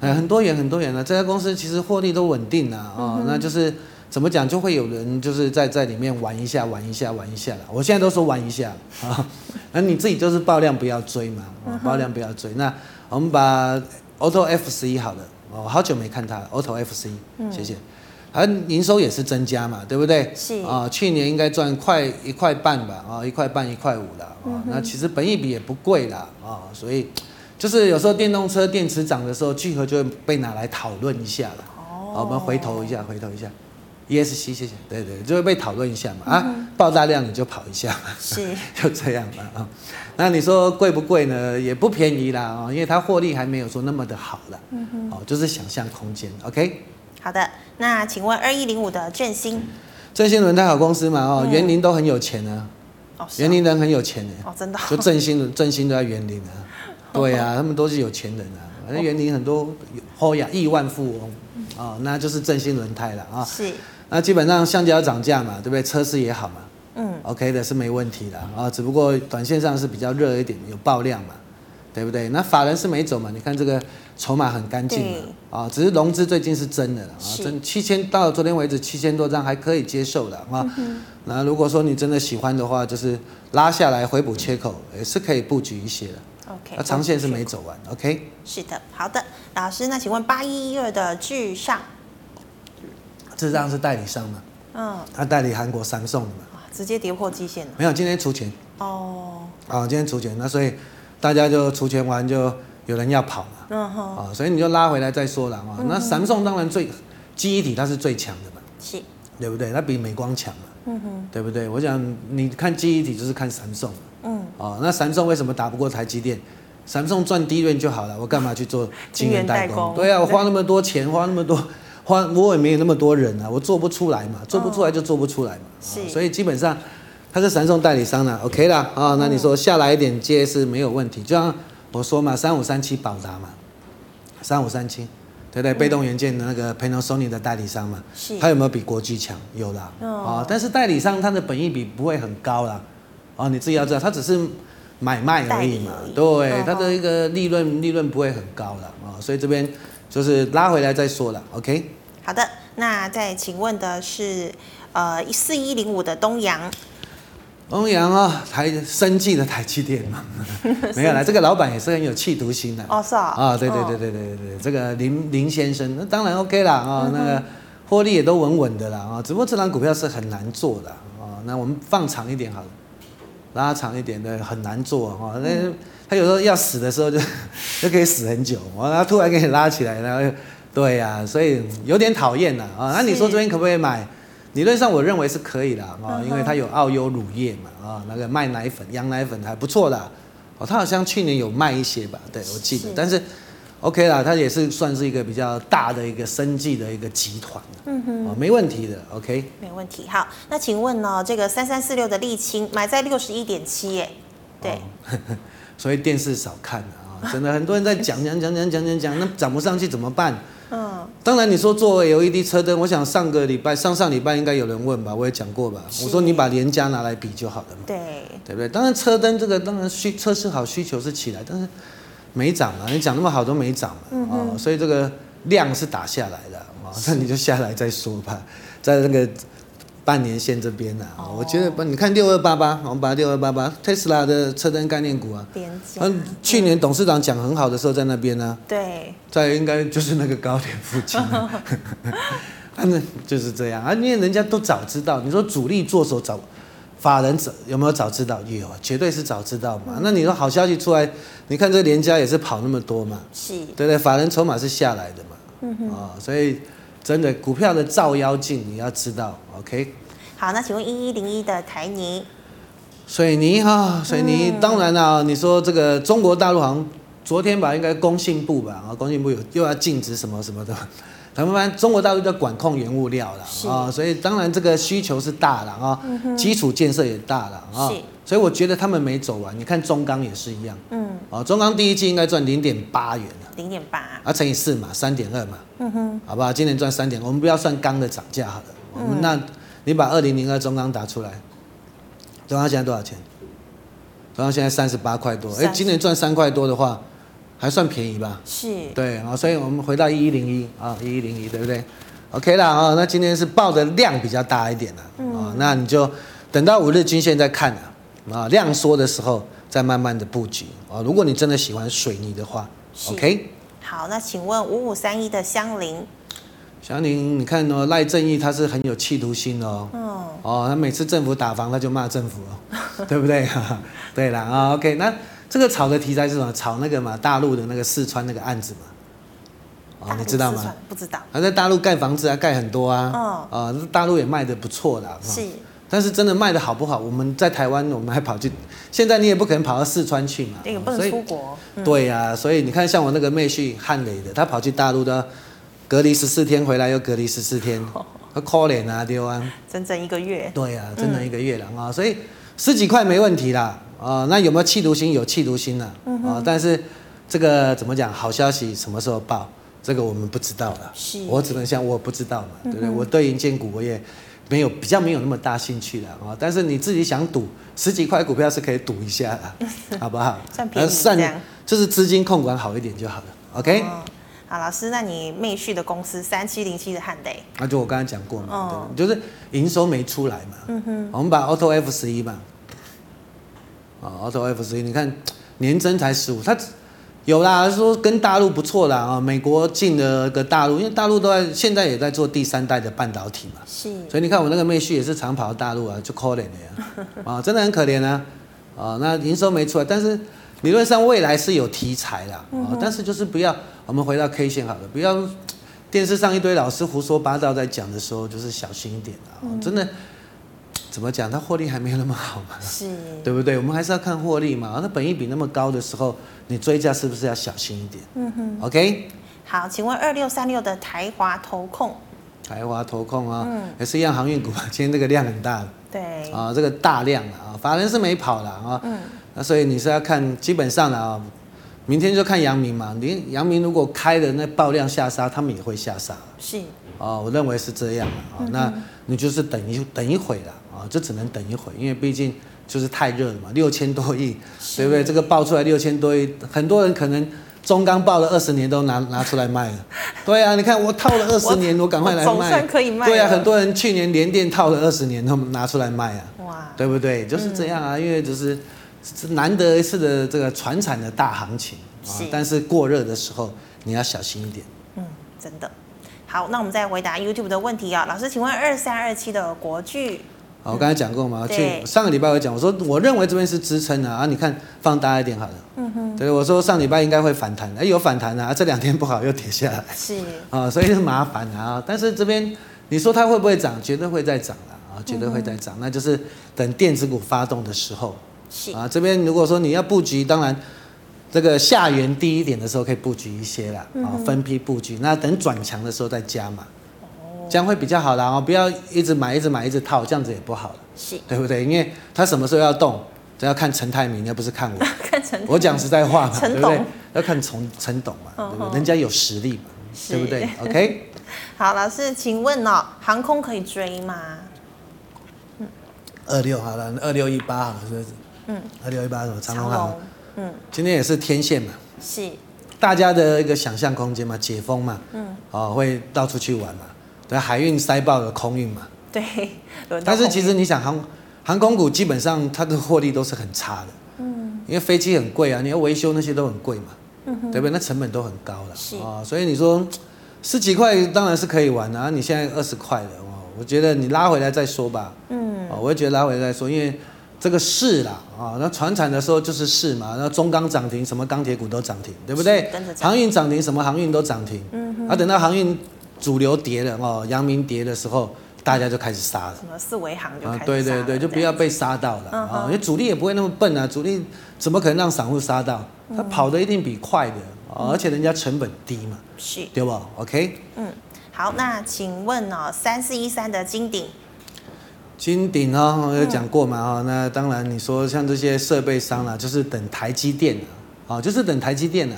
哎，很多元很多元的，这家公司其实获利都稳定了啊，嗯、那就是怎么讲，就会有人就是在在里面玩一下，玩一下，玩一下了。我现在都说玩一下 啊，那你自己就是爆量不要追嘛，爆量不要追。那我们把 Auto FC 好了，我，好久没看它了，Auto FC，谢谢。它营收也是增加嘛，对不对？是啊，去年应该赚快一块半吧，啊，一块半一块五了啊，嗯、那其实本益比也不贵啦啊，所以。就是有时候电动车电池涨的时候，聚合就会被拿来讨论一下了。哦，好，我们回头一下，回头一下，ESC，谢谢。对对，就会被讨论一下嘛。啊，爆大量你就跑一下嘛。是，就这样嘛啊。那你说贵不贵呢？也不便宜啦啊，因为它获利还没有说那么的好了。嗯哼。哦，就是想象空间。OK。好的，那请问二一零五的振兴。振兴轮胎好公司嘛？哦，园林都很有钱啊。哦。园林人很有钱呢。哦，真的。就振兴，振兴都在园林啊。对呀、啊，他们都是有钱人啊，反正园林很多后呀亿万富翁啊，那就是振兴轮胎了啊。是。那基本上橡胶涨价嘛，对不对？车市也好嘛。嗯。OK 的是没问题的啊，只不过短线上是比较热一点，有爆量嘛。对不对？那法人是没走嘛？你看这个筹码很干净嘛，啊，只是融资最近是真的了啊，真七千到昨天为止七千多张还可以接受的啊。那如果说你真的喜欢的话，就是拉下来回补缺口也是可以布局一些的。OK，那长线是没走完。OK，是的，好的，老师，那请问八一一二的至上，至上是代理商嘛？嗯，他代理韩国三送的嘛？直接跌破基线了？没有，今天出钱。哦，啊，今天出钱，那所以。大家就出钱完，就有人要跑嘛，嗯哼，啊，所以你就拉回来再说了啊。那三送当然最记忆体它是最强的嘛，是，对不对？它比美光强嘛，嗯哼，对不对？我想你看记忆体就是看三送，嗯，啊，那三送为什么打不过台积电？三送赚低润就好了，我干嘛去做 晶圆代工？对啊，我花那么多钱，花那么多，花我也没有那么多人啊，我做不出来嘛，做不出来就做不出来嘛，是，所以基本上。他是三送代理商了，OK 啦，啊、哦，那你说下来一点接是没有问题，就像我说嘛，三五三七宝达嘛，三五三七，对不对？被动元件的那个 Panasonic 的代理商嘛，是，他有没有比国巨强？有啦，啊、哦，但是代理商他的本益比不会很高啦，哦，你自己要知道，他只是买卖而已嘛，对，他的一个利润利润不会很高了啊、哦，所以这边就是拉回来再说了，OK。好的，那再请问的是，呃，四一零五的东阳。东阳啊，台生技的台积电嘛，没有啦，这个老板也是很有企图心的。哦，是啊。啊，对对对对对对，这个林林先生，那当然 OK 啦啊，那个获利也都稳稳的啦啊，只不过这档股票是很难做的啊。那我们放长一点好了，拉长一点的很难做啊。那他有时候要死的时候就就可以死很久，然后突然给你拉起来，然后对呀，所以有点讨厌了啊。那你说这边可不可以买？理论上我认为是可以的啊，因为它有澳优乳业嘛啊，那个卖奶粉、羊奶粉还不错的哦，它好像去年有卖一些吧，对我记得，但是 OK 啦，它也是算是一个比较大的一个生计的一个集团，嗯哼，哦，没问题的，OK，没问题。好，那请问呢，这个三三四六的沥青买在六十一点七耶，对，所以电视少看啊，真的很多人在讲讲讲讲讲讲讲，那涨不上去怎么办？嗯，当然你说做 LED 车灯，我想上个礼拜、上上礼拜应该有人问吧，我也讲过吧。我说你把连家拿来比就好了嘛，对，对不对？当然车灯这个当然需测试好需求是起来，但是没涨嘛，你讲那么好都没涨啊，嗯哼，所以这个量是打下来的啊，那你就下来再说吧，在那个。半年线这边呢、啊，我觉得不，你看六二八八，我们把六二八八，特斯拉的车灯概念股啊，嗯，去年董事长讲很好的时候在那边呢、啊，对，在应该就是那个高点附近、啊，反正就是这样。啊，因为人家都早知道，你说主力做手早，法人早有没有早知道？有，绝对是早知道嘛。嗯、那你说好消息出来，你看这连家也是跑那么多嘛，是，对对，法人筹码是下来的嘛，嗯哼，啊，所以真的股票的照妖镜你要知道，OK。好，那请问一一零一的台泥，水泥哈，水泥当然啦、啊，你说这个中国大陆好像昨天吧，应该工信部吧，啊，工信部有又要禁止什么什么的，他们中国大陆在管控原物料了啊，所以当然这个需求是大了啊，基础建设也大了啊，所以我觉得他们没走完，你看中钢也是一样，嗯，啊，中钢第一季应该赚零点八元零点八，啊乘以四嘛，三点二嘛，嗯哼，好不好？今年赚三点，我们不要算钢的涨价好了，我们那。你把二零零二中钢打出来，中钢现在多少钱？中钢现在三十八块多，哎，今年赚三块多的话，还算便宜吧？是，对啊，所以我们回到一一零一啊，一一零一，对不对？OK 啦啊，那今天是报的量比较大一点的啊，嗯、那你就等到五日均线再看啊，啊，量缩的时候再慢慢的布局啊。如果你真的喜欢水泥的话是，OK。好，那请问五五三一的香菱。祥林，你看哦，赖正义他是很有企图心哦。哦，哦，他每次政府打房，他就骂政府哦，对不对？对啦啊，OK，那这个炒的题材是什么？炒那个嘛，大陆的那个四川那个案子嘛。哦，你知道吗？不知道。他在大陆盖房子啊，盖很多啊。哦。啊，大陆也卖的不错的。是。但是真的卖的好不好？我们在台湾，我们还跑去，现在你也不可能跑到四川去嘛。这个不能出国。对呀，所以你看，像我那个妹婿汉磊的，他跑去大陆的。隔离十四天回来又隔离十四天，可怜啊，丢啊，整整一个月。对啊，整整一个月了啊，嗯、所以十几块没问题啦啊。那有没有气毒心？有气毒心啊。啊，但是这个怎么讲？好消息什么时候报？这个我们不知道了。是，我只能想我不知道嘛，对不对？嗯、我对银建股我也没有比较没有那么大兴趣了啊。但是你自己想赌十几块股票是可以赌一下的，好不好？算便宜这样。就是资金控管好一点就好了。OK。哦好，老师，那你妹婿的公司三七零七的汉磊，那就我刚才讲过嘛，哦、就是营收没出来嘛。嗯哼，我们把 Auto F 十一嘛，啊，Auto F 十一，你看年增才十五，它有啦，说跟大陆不错啦啊，美国进了个大陆，因为大陆都在现在也在做第三代的半导体嘛，是，所以你看我那个妹婿也是常跑到大陆啊，就可怜的呀，啊，真的很可怜啊，啊，那营收没出来，但是。理论上未来是有题材啦，啊，但是就是不要，我们回到 K 线好了，不要电视上一堆老师胡说八道在讲的时候，就是小心一点啊，真的怎么讲，它获利还没有那么好嘛，是，对不对？我们还是要看获利嘛，那本益比那么高的时候，你追价是不是要小心一点？嗯哼，OK。好，请问二六三六的台华投控，台华投控啊，也是一样航运股，今天这个量很大，对，啊，这个大量啊，法人是没跑了啊，嗯。那所以你是要看基本上的啊，明天就看阳明嘛。你阳明如果开的那爆量下杀，他们也会下杀。是啊，我认为是这样啊。那你就是等一等一会了啊，就只能等一会，因为毕竟就是太热了嘛，六千多亿，对不对？这个爆出来六千多亿，很多人可能中钢爆了二十年都拿拿出来卖了。对啊，你看我套了二十年，我赶快来卖。总算可以卖。对啊，很多人去年连电套了二十年都拿出来卖啊。哇，对不对？就是这样啊，因为就是。是难得一次的这个船产的大行情啊，但是过热的时候你要小心一点。嗯，真的。好，那我们再回答 YouTube 的问题啊，老师，请问二三二七的国巨？好，我刚才讲过嘛，就上个礼拜我讲，我说我认为这边是支撑啊，啊，你看放大一点好了。嗯哼。对，我说上礼拜应该会反弹，哎，有反弹啊，这两天不好又跌下来。是。啊，所以是麻烦啊，但是这边你说它会不会涨？绝对会再涨了啊，绝对会再涨，那就是等电子股发动的时候。是啊，这边如果说你要布局，当然这个下缘低一点的时候可以布局一些啦，啊，分批布局。那等转强的时候再加嘛，这样会比较好啦。哦，不要一直买，一直买，一直套，这样子也不好了，是，对不对？因为他什么时候要动，这要看陈泰明，而不是看我，看陈，我讲实在话嘛，对不对？要看从陈董嘛，对不对？人家有实力嘛，对不对？OK。好，老师，请问哦，航空可以追吗？二六好了，二六一八好了，是不是？嗯，二六一八什么长荣航？嗯，今天也是天线嘛，是大家的一个想象空间嘛，解封嘛，嗯，哦，会到处去玩嘛，对，海运塞爆了空运嘛，对，但是其实你想航航空股基本上它的获利都是很差的，嗯，因为飞机很贵啊，你要维修那些都很贵嘛，嗯哼，对不对？那成本都很高了，是啊，所以你说十几块当然是可以玩啊，你现在二十块了，哦，我觉得你拉回来再说吧，嗯，哦，我会觉得拉回来再说，因为。这个市啦，啊，那船产的时候就是市嘛，那中钢涨停，什么钢铁股都涨停，对不对？航运涨停，什么航运都涨停。嗯哼。啊，等到航运主流跌了哦，阳明跌的时候，大家就开始杀了。什么四维行就开始杀了。啊，对对对，就不要被杀到了啊，嗯，因为主力也不会那么笨啊，主力怎么可能让散户杀到？他跑的一定比快的，啊，而且人家成本低嘛，是，对吧？OK。嗯，好，那请问哦，三四一三的金鼎。金鼎哦，我有讲过嘛哈，那当然你说像这些设备商啦，就是等台积电啊，就是等台积电了，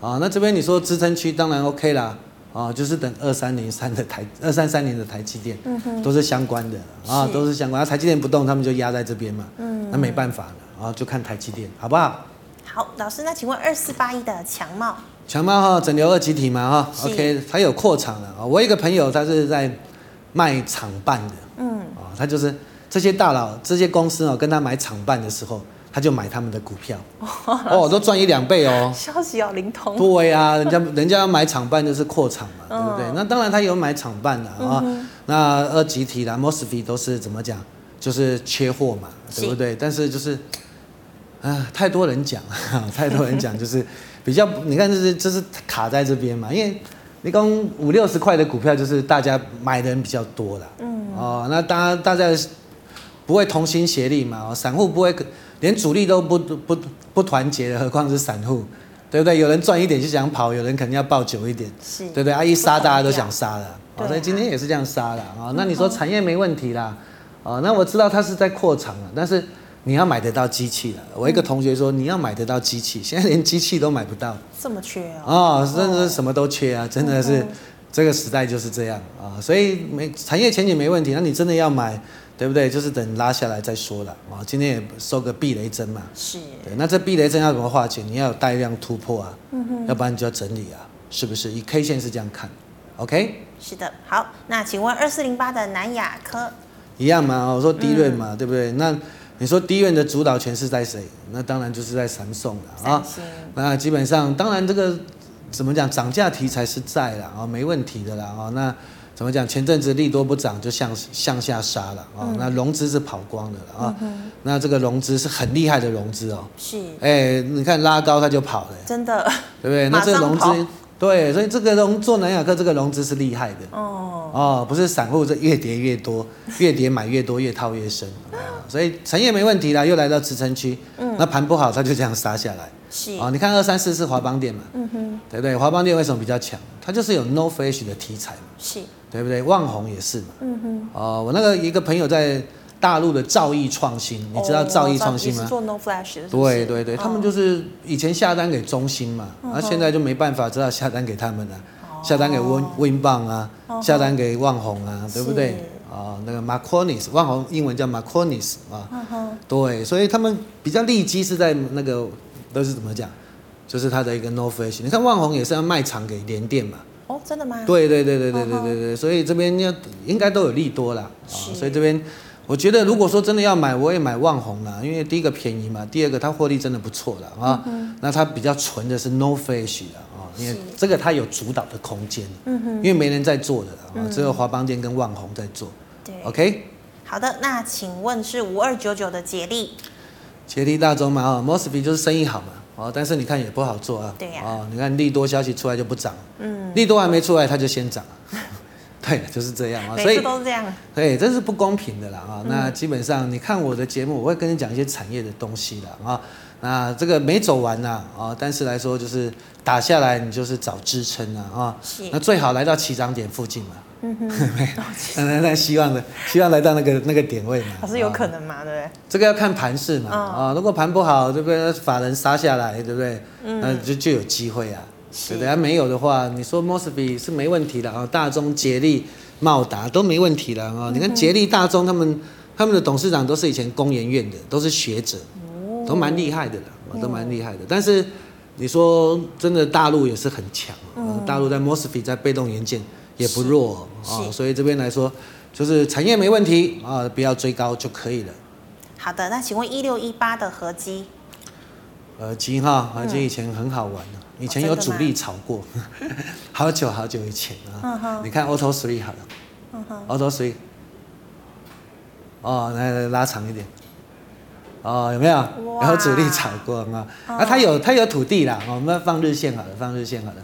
啊，那这边你说支撑区当然 OK 啦，啊，就是等二三零三的台二三三零的台积电，都是相关的啊，都是相关，台积电不动，他们就压在这边嘛，嗯，那没办法了，啊，就看台积电好不好？好，老师，那请问二四八一的强茂，强茂哈，整流二极体嘛哈，OK，它有扩厂了啊，我一个朋友他是在卖厂办的，嗯。啊他就是这些大佬、这些公司哦，跟他买厂办的时候，他就买他们的股票，哦，都赚一两倍哦。消息要灵通。对啊，人家人家要买厂办就是扩厂嘛，对不对？那当然他有买厂办的啊。那二级体啦、MOSFET 都是怎么讲？就是缺货嘛，对不对？但是就是啊，太多人讲，太多人讲，就是比较你看，就是就是卡在这边嘛，因为。你讲五六十块的股票，就是大家买的人比较多了。嗯。哦，那当然大家不会同心协力嘛。散户不会，连主力都不不不团结的，何况是散户，对不对？有人赚一点就想跑，有人肯定要抱久一点，是，对不对？啊，一杀大家都想杀了。哦，所以今天也是这样杀了啊。那你说产业没问题啦？哦，那我知道它是在扩厂了，但是。你要买得到机器了。我一个同学说，你要买得到机器，现在连机器都买不到，这么缺啊？哦，真的是什么都缺啊！真的是这个时代就是这样啊。所以没产业前景没问题，那你真的要买，对不对？就是等拉下来再说了啊。今天也收个避雷针嘛。是。对，那这避雷针要怎么化解？你要有带量突破啊，要不然你就要整理啊，是不是？以 K 线是这样看，OK？是的，好，那请问二四零八的南亚科一样嘛？我说低润嘛，嗯、对不对？那你说低润的主导权是在谁？那当然就是在三送了啊。那基本上，当然这个怎么讲，涨价题材是在了啊，没问题的啦啊。那怎么讲？前阵子利多不涨，就向向下杀了啊。嗯、那融资是跑光的了啊。那这个融资是很厉害的融资哦。是。哎，你看拉高它就跑了。真的。对不对？那这个融资。对，所以这个融做南亚科这个融资是厉害的哦哦，不是散户这越跌越多，越跌买越多，越套越深，所以成业没问题啦，又来到支撑区，嗯，那盘不好它就这样杀下来，是啊，你看二三四是华邦店嘛，嗯哼，对不对？华邦店为什么比较强？它就是有 NOR Flash 的题材嘛，是，对不对？旺宏也是嘛，嗯哼，哦，我那个一个朋友在。大陆的兆易创新，你知道兆易创新吗？做 NOR Flash 的。对对对，他们就是以前下单给中兴嘛，那现在就没办法，知道下单给他们了，下单给 Win Winbond 啊，下单给旺宏啊，对不对？啊，那个 Macronis，旺宏英文叫 Macronis 啊，对，所以他们比较利基是在那个都是怎么讲，就是他的一个 NOR Flash。你看旺宏也是要卖厂给联电嘛。哦，真的吗？对对对对对对对对，所以这边要应该都有利多啦，啊，所以这边。我觉得如果说真的要买，我也买万红啦，因为第一个便宜嘛，第二个它获利真的不错了啊。嗯、那它比较纯的是 NOR Flash 的啊，因为这个它有主导的空间。嗯哼。因为没人在做的啊，只有华邦店跟万宏在做。对。OK。好的，那请问是五二九九的杰力？杰力大中嘛啊，Mosfet 就是生意好嘛啊，但是你看也不好做啊。对呀。啊，你看利多消息出来就不涨。嗯。利多还没出来，它就先涨。对，就是这样啊，所以都是这样。对，这是不公平的啦啊！那基本上你看我的节目，我会跟你讲一些产业的东西的啊。那这个没走完呐啊，但是来说就是打下来，你就是找支撑啊啊。是。那最好来到起涨点附近嘛。嗯哼。那那希望的，希望来到那个那个点位嘛。还是有可能嘛，对不对？这个要看盘势嘛啊。如果盘不好，对不对？法人杀下来，对不对？嗯。那就就有机会啊。对不对？没有的话，你说 Mosfet 是没问题的啊，大中、杰力、茂达都没问题了啊。嗯、你看杰力、大中他们他们的董事长都是以前工研院的，都是学者，都蛮厉害的了，都蛮厉害的。但是你说真的，大陆也是很强，嗯、大陆在 Mosfet 在被动元件也不弱啊，所以这边来说就是产业没问题啊，不要追高就可以了。好的，那请问一六一八的合基？合基哈，合基以前很好玩的。以前有主力炒过，好久好久以前啊。你看 Auto Three 好了，Auto Three，哦，来来拉长一点，哦，有没有？有主力炒过啊？啊，它有它有土地啦，我们放日线好了，放日线好了，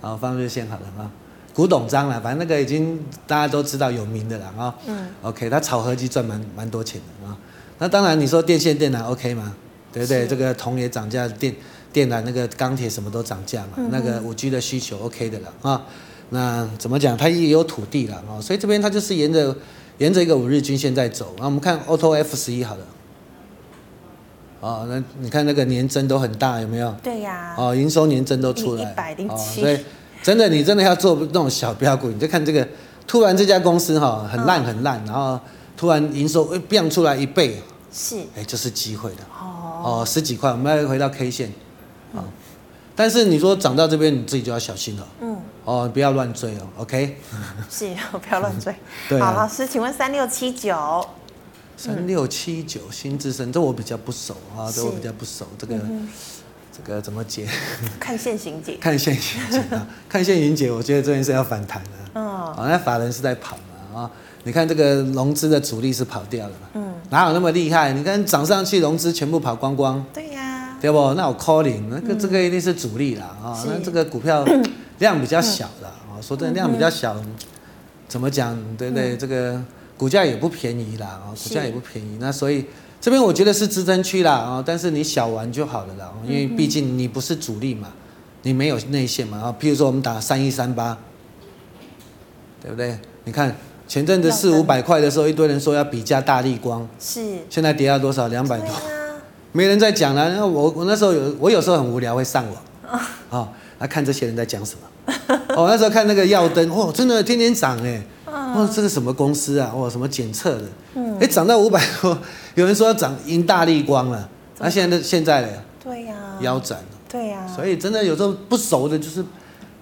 好放日线好了啊。古董章了，反正那个已经大家都知道有名的了啊。嗯。OK，它炒合机赚蛮蛮多钱的啊。那当然你说电线电缆 OK 吗？对不对？这个铜也涨价，电。电缆那个钢铁什么都涨价嘛，嗯、那个五 G 的需求 OK 的了啊。那怎么讲？它也有土地了啊，所以这边它就是沿着沿着一个五日均线在走。那我们看 Auto F 十一好了，哦，那你看那个年增都很大，有没有？对呀、啊。哦，营收年增都出来。一百零七。所以真的，你真的要做那种小标股，你就看这个，突然这家公司哈很烂很烂，然后突然营收会变出来一倍，是，哎，这是机会的。哦。哦，十几块，我们要回到 K 线。啊，但是你说涨到这边，你自己就要小心了。嗯，哦，不要乱追哦。OK，是，不要乱追。对，好，老师，请问三六七九，三六七九新至升，这我比较不熟啊，这我比较不熟。这个这个怎么解？看线型解。看线型解啊，看线型解，我觉得这件事要反弹的。嗯，好，那法人是在跑嘛啊？你看这个融资的主力是跑掉了嘛？嗯，哪有那么厉害？你看涨上去，融资全部跑光光。对呀。对不？那我 calling 那个这个一定是主力啦啊，那这个股票 量比较小的啊，说真的量比较小，怎么讲？对不对？这个股价也不便宜啦啊，股价也不便宜。那所以这边我觉得是支撑区啦啊，但是你小玩就好了啦，因为毕竟你不是主力嘛，你没有内线嘛啊。譬如说我们打三一三八，对不对？你看前阵子四五百块的时候，一堆人说要比价大力光，是，现在跌到多少？两百多。没人在讲了，那我我那时候有，我有时候很无聊会上网，啊，来看这些人在讲什么。哦，那时候看那个耀灯，哦，真的天天涨哎，哦，这是什么公司啊？哦，什么检测的？嗯，哎，涨到五百多，有人说要涨赢大力光了，那现在现在呢？对呀，腰斩了。对呀，所以真的有时候不熟的，就是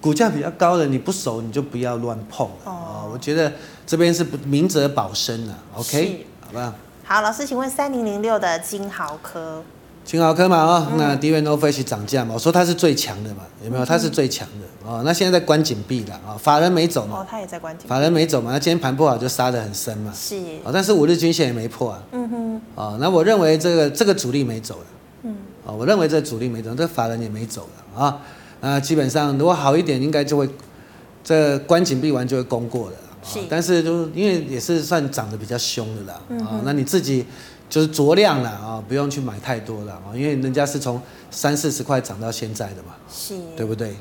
股价比较高的，你不熟你就不要乱碰哦。我觉得这边是明哲保身了，OK，好吧好？好，老师，请问三零零六的金豪科。晶豪科嘛，哦，嗯、那 DRAM NOR Flash 涨价嘛，我说它是最强的嘛，有没有？它是最强的哦。那现在在关紧闭了啊，法人没走嘛。哦，它也在关紧。法人没走嘛，那今天盘不好就杀得很深嘛。是。哦，但是五日均线也没破啊。嗯哼。哦，那我认为这个这个主力没走了。嗯。哦，我认为这个主力没走，这个法人也没走了啊。那基本上如果好一点，应该就会这关紧闭完就会攻过了。是。但是就因为也是算涨得比较凶的啦。嗯。啊，那你自己。就是酌量了啊，不用去买太多了啊，因为人家是从三四十块涨到现在的嘛，是，对不对？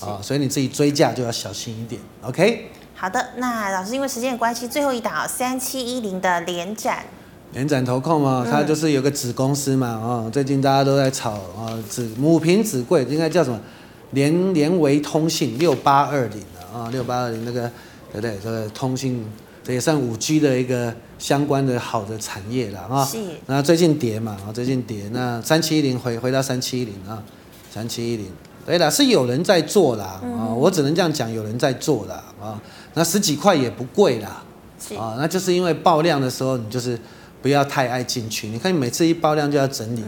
啊，所以你自己追价就要小心一点。OK。好的，那老师因为时间的关系，最后一档三七一零的联展，联展投控嘛，它就是有个子公司嘛，啊，最近大家都在炒啊，子母凭子贵，应该叫什么？联联维通信六八二零啊，六八二零那个对不对？这个通信。这也算五 G 的一个相关的好的产业了啊。是。那最近跌嘛，啊，最近跌，那三七一零回回到三七一零啊，三七一零，对了，是有人在做啦，啊，我只能这样讲，有人在做啦啊。那十几块也不贵啦，啊，那就是因为爆量的时候，你就是不要太爱进去。你看，你每次一爆量就要整理，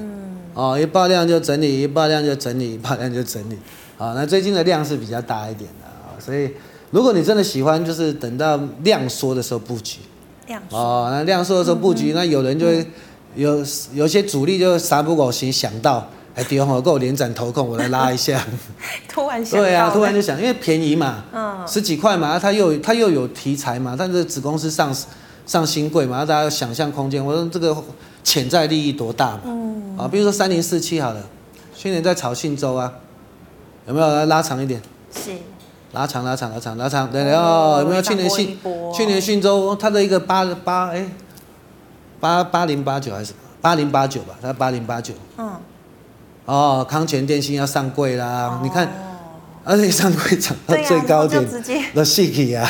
哦，一爆量就整理，一爆量就整理，一爆量就整理，啊，那最近的量是比较大一点的啊，所以。如果你真的喜欢，就是等到量缩的时候布局。量缩哦，那量缩的时候布局，嗯、那有人就会、嗯、有有些主力就三不五时想到，哎，对哦，给我连斩投控，我来拉一下。突然想。对啊，突然就想，因为便宜嘛，嗯，十几块嘛，它又它又有题材嘛，但是子公司上上新贵嘛，大家有想象空间。我说这个潜在利益多大嘛？嗯。啊，比如说三零四七好了，去年在炒信州啊，有没有来拉长一点？是。拉长拉长拉长拉长，对对哦，有没有去年信去年信州它的一个八八哎八八零八九还是八零八九吧？它八零八九。嗯。哦，康泉电信要上柜啦！你看，而且上柜涨到最高点，那细气啊！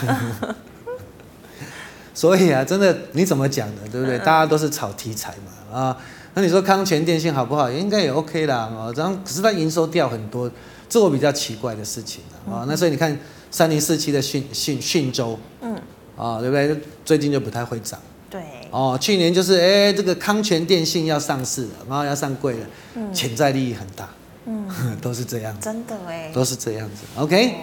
所以啊，真的你怎么讲的，对不对？大家都是炒题材嘛啊。那你说康泉电信好不好？应该也 OK 啦哦。然后可是它营收掉很多。这我比较奇怪的事情啊，嗯、那所以你看三零四七的讯讯讯州，嗯，啊，对不对？最近就不太会涨，对，哦，去年就是哎，这个康泉电信要上市了，然后要上柜了，嗯，潜在利益很大，嗯，都是这样，真的哎，都是这样子，OK，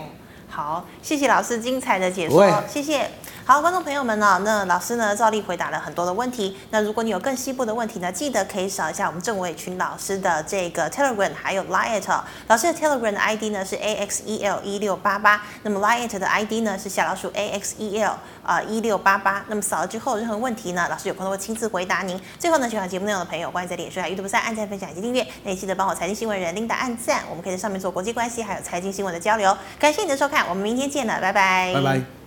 好，谢谢老师精彩的解说，喂谢谢。好，观众朋友们呢，那老师呢照例回答了很多的问题。那如果你有更细部的问题呢，记得可以扫一下我们郑伟群老师的这个 Telegram 还有 Line。老师的 Telegram 的 ID 呢是 AXEL 一六八八，那么 Line 的 ID 呢是小老鼠 AXEL 啊一六八八。那么扫了之后，任何问题呢，老师有空都会亲自回答您。最后呢，喜欢节目内容的朋友，欢迎在脸书、YouTube 上按赞、分享以及订阅。那也记得帮我财经新闻人 Linda 按赞，我们可以在上面做国际关系还有财经新闻的交流。感谢你的收看，我们明天见了，拜拜。拜拜。